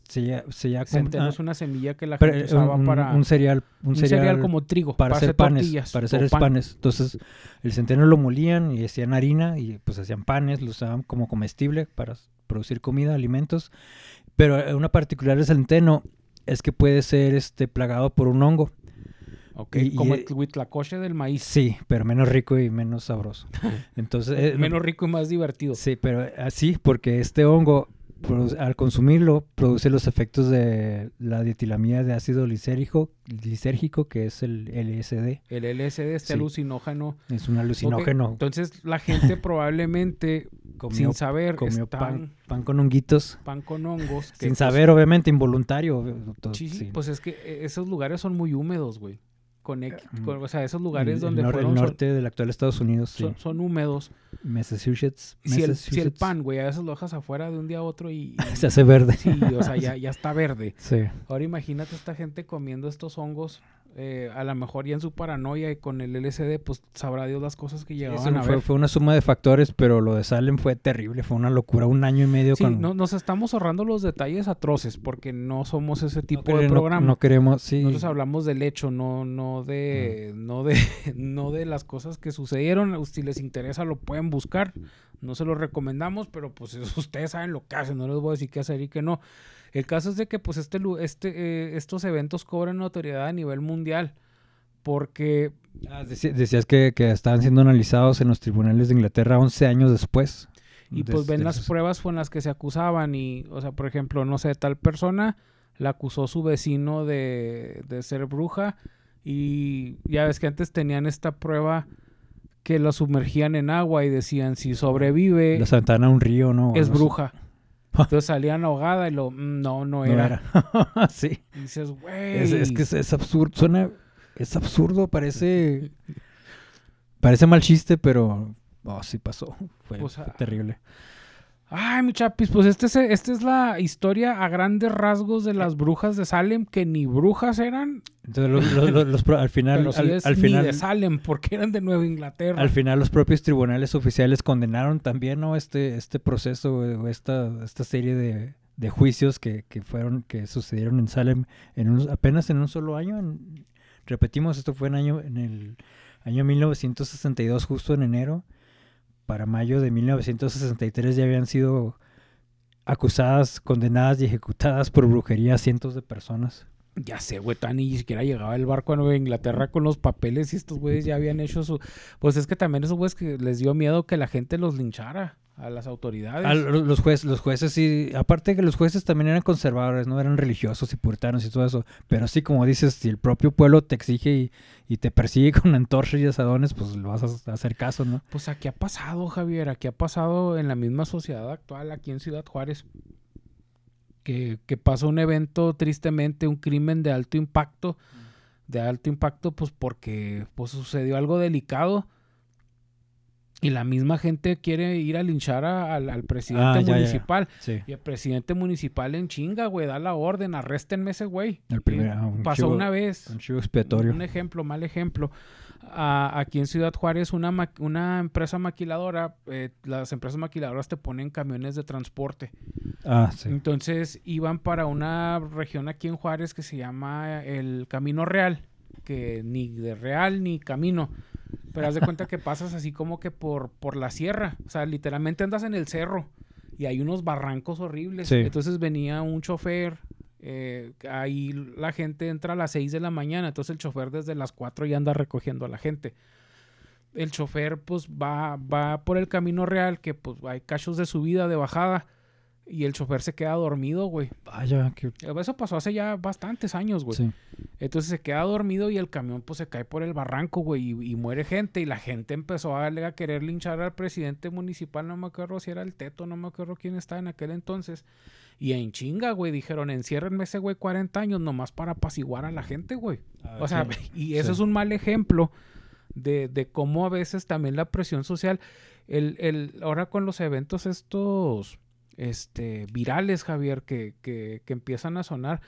se se ya Centeno ah, es una semilla que la gente eh, usaba un, para un cereal, un, un cereal, cereal, como trigo para, hacer panes, para hacer pan. panes. Entonces, el centeno lo molían y hacían harina y pues hacían panes, lo usaban como comestible para producir comida, alimentos. Pero eh, una particular del centeno es que puede ser este plagado por un hongo. Ok, y- como eh, el huitlacoche del maíz. Sí, pero menos rico y menos sabroso. Entonces, eh, Menos rico y más divertido. Sí, pero así, porque este hongo, al consumirlo, produce los efectos de la dietilamida de ácido lisérgico, lisérgico que es el LSD. El LSD, este Sí. alucinógeno. Es un alucinógeno. Entonces la gente probablemente, Comió, sin saber, comió están pan, pan con honguitos. pan con hongos. Sin pues, saber, obviamente, involuntario. sí, sí. pues es que eh, esos lugares son muy húmedos, güey. Conec- Mm. con- o sea, esos lugares el, donde el nor- fueron el son- norte del actual Estados Unidos, sí. son, son húmedos. Massachusetts. Si el, si el pan, güey, a veces lo dejas afuera de un día a otro y... y- se hace verde. Sí, o sea, ya, ya está verde. Sí. Ahora imagínate esta gente comiendo estos hongos, eh, a lo mejor ya en su paranoia y con el LSD, pues sabrá Dios las cosas que llegaban a fue, ver. fue una suma de factores, pero lo de Salem fue terrible. Fue una locura. Un año y medio Sí, con... no- nos estamos ahorrando los detalles atroces porque no somos ese no tipo de no- programa. no queremos, sí. Nosotros hablamos del hecho, no, no de, no de, no de las cosas que sucedieron. Si les interesa lo pueden buscar. No se lo recomendamos, pero pues ustedes saben lo que hacen. No les voy a decir qué hacer y qué no. El caso es de que pues este, este, eh, estos eventos cobran notoriedad a nivel mundial porque Ah, decías que, que estaban siendo analizados en los tribunales de Inglaterra 11 años después. Y de- pues ven las esos- pruebas con las que se acusaban y, o sea, por ejemplo, no sé, tal persona la acusó su vecino de, de ser bruja y ya ves que antes tenían esta prueba que lo sumergían en agua y decían si sobrevive La Santana a un río, ¿no? es bruja. Entonces salían ahogada y lo, "Mm, no, no No era. era. sí. Y dices, güey. Es, es que es, es absurdo. Suena. Es absurdo, parece. Parece mal chiste, pero. Oh, sí pasó. Fue, Pues, fue ah, terrible. Ay, mi chapis, pues este es, esta es la historia a grandes rasgos de las brujas de Salem, que ni brujas eran, Entonces, los- al final. pero al, es al ni final de Salem, porque eran de Nueva Inglaterra. Al final los propios tribunales oficiales condenaron también ¿no? este, este proceso o o esta, esta serie de, de juicios que, que fueron que sucedieron en Salem en un- apenas en un solo año. en- repetimos, esto fue en, año, en el año 1962, justo en enero. Para mayo de 1963 ya habían sido acusadas, condenadas y ejecutadas por brujería cientos de personas. Ya sé, güey, tan ni siquiera llegaba el barco a Nueva Inglaterra con los papeles y estos güeyes ya habían hecho su... Pues es que también esos güeyes que les dio miedo que la gente los linchara a las autoridades. Lo- los, jueces, los jueces sí, aparte que los jueces también eran conservadores, no eran religiosos y puritanos y todo eso, pero sí, como dices, si el propio pueblo te exige y, y te persigue con antorchas y asadones, pues lo vas a, a hacer caso, ¿no? Pues aquí ha pasado, Javier, aquí ha pasado en la misma sociedad actual, aquí en Ciudad Juárez, que, que pasa un evento, tristemente, un crimen de alto impacto, de alto impacto, pues porque pues, sucedió algo delicado y la misma gente quiere ir a linchar a- al, al presidente Ah, ya, ya. municipal. Sí. Y el presidente municipal en chinga, güey, da la orden, arréstenme ese güey. El primer, ah, un Pasó chivo- una vez. Un chivo expiatorio. Un ejemplo, mal ejemplo. A- aquí en Ciudad Juárez, una, una empresa maquiladora, eh, las empresas maquiladoras te ponen camiones de transporte. Ah, sí. Entonces iban para una región aquí en Juárez que se llama el Camino Real, que ni de real ni camino. Pero haz de cuenta que pasas así como que por, por la sierra. O sea, literalmente andas en el cerro y hay unos barrancos horribles. Sí. Entonces venía un chofer. eh, ahí la gente entra a las 6 de la mañana. Entonces el chofer desde las 4 ya anda recogiendo a la gente. El chofer pues va, va por el camino real que pues hay cachos de subida, de bajada. Y el chofer se queda dormido, güey. Vaya, que... Eso pasó hace ya bastantes años, güey. Sí. Entonces se queda dormido y el camión pues se cae por el barranco, güey, y, y muere gente. Y la gente empezó a, a querer linchar al presidente municipal, no me acuerdo si era el Teto, no me acuerdo quién estaba en aquel entonces. Y en chinga, güey, dijeron, enciérrenme ese güey 40 años nomás para apaciguar a la gente, güey. Ah, O sea, sí. y eso Sí. es un mal ejemplo de, de cómo a veces también la presión social, el, el, ahora con los eventos estos este, virales, Javier, que, que, que empiezan a sonar,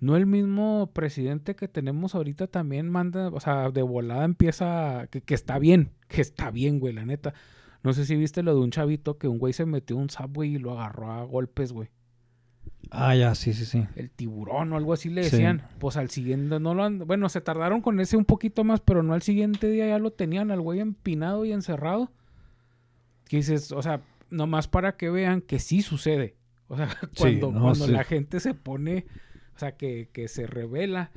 no el mismo presidente que tenemos ahorita también manda, o sea, de volada empieza, que, que está bien, que está bien, güey, la neta. No sé si viste lo de un chavito que un güey se metió un subway y lo agarró a golpes, güey Ah, ya, sí, sí, sí. el tiburón o algo así le Sí. decían. Pues al siguiente, no lo han, bueno, se tardaron con ese un poquito más, pero no al siguiente día ya lo tenían al güey empinado y encerrado. Que dices, o sea, nomás para que vean que sí sucede. O sea, cuando, no, cuando sí. la gente se pone, o sea, que, que se revela,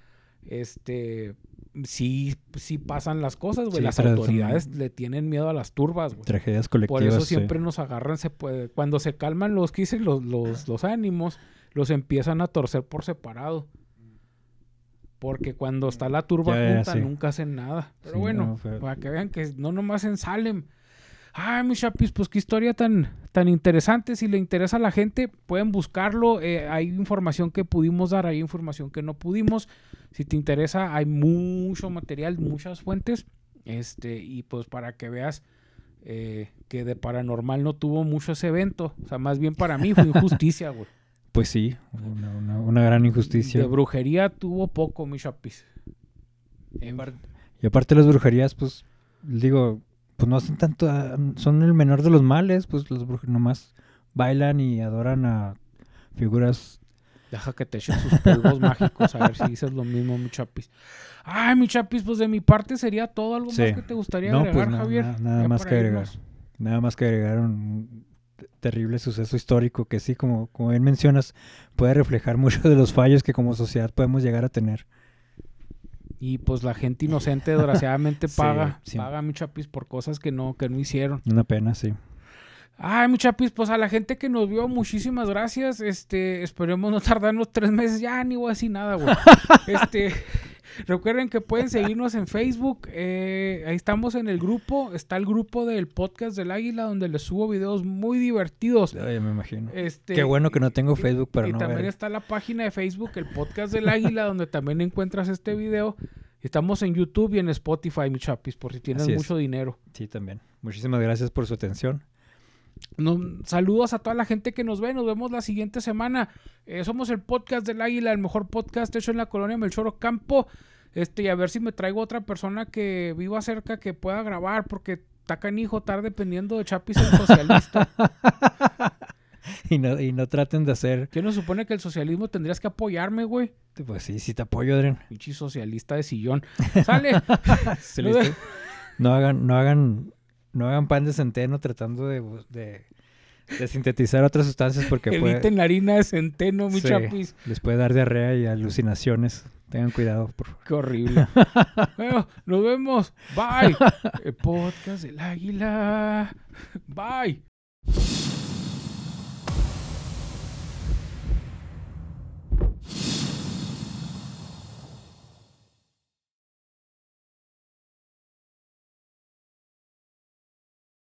este, sí, sí pasan las cosas, güey. Sí, las autoridades le tienen miedo a las turbas, güey. Tragedias Por colectivas. eso sí. siempre nos agarran, se puede, cuando se calman los, ¿qué dicen? los, los, los ánimos, los empiezan a torcer por separado. Porque cuando está la turba Ya, ya, junta, sí. nunca hacen nada. Pero bueno, no, para que vean que no nomás en Salem. Ay, mis chapis, pues qué historia tan, tan interesante. Si le interesa a la gente, pueden buscarlo. Eh, hay información que pudimos dar, hay información que no pudimos. Si te interesa, hay mucho material, muchas fuentes. Este, y pues para que veas eh, que de paranormal no tuvo mucho ese evento. O sea, más bien para mí fue injusticia, güey. Pues sí, una, una- una gran injusticia. De brujería tuvo poco, mis chapis. En- Y aparte las brujerías, pues, digo, pues no hacen tanto, ah, son el menor de los males, pues los brujos nomás bailan y adoran a figuras. Deja que te echen sus polvos mágicos a ver si dices lo mismo, mi chapis. Ay, mi chapis, pues de mi parte sería todo. ¿Algo Sí. más que te gustaría No, agregar, pues, nada- Javier? nada- más que agregar. irnos. Nada más que agregaron un terrible suceso histórico que sí, como, como bien mencionas, puede reflejar muchos de los fallos que como sociedad podemos llegar a tener. Y pues la gente inocente, desgraciadamente, Sí, paga. sí. Paga, mi chapis, por cosas que no, que no hicieron. Una pena, sí. Ay, mi chapis, pues a la gente que nos vio, muchísimas gracias. Este, esperemos no tardarnos tres meses. Ya ni voy a decir nada, güey. este, recuerden que pueden seguirnos en Facebook. eh, ahí estamos en el grupo. Está el grupo del podcast del Águila, donde les subo videos muy divertidos. Ay, me imagino. Este, Qué bueno que no tengo y- Facebook para y no también ver. está la página de Facebook, el podcast del Águila, donde también encuentras este video. Estamos en YouTube y en Spotify, mi chapis, por si tienes mucho dinero. Sí, también. Muchísimas gracias por su atención. No- saludos a toda la gente que nos ve. Nos vemos la siguiente semana. Eh, somos el podcast del Águila, el mejor podcast hecho en la colonia Melchoro Campo. Este, y a ver si me traigo otra persona que viva cerca que pueda grabar, porque está canijo estar dependiendo de Chapis el socialista. y, no, y no traten de hacer... ¿Quién nos supone que el socialismo tendrías que apoyarme, güey? Pues sí, sí te apoyo, Adrián. Pinche socialista de sillón. Sale. No hagan, no hagan, no hagan pan de centeno tratando de, sintetizar otras sustancias porque Eviten la harina de centeno, mi chapis. Les puede dar diarrea y alucinaciones. Tengan cuidado, por favor. Qué horrible. bueno, nos vemos. Bye. Podcast del águila. Bye.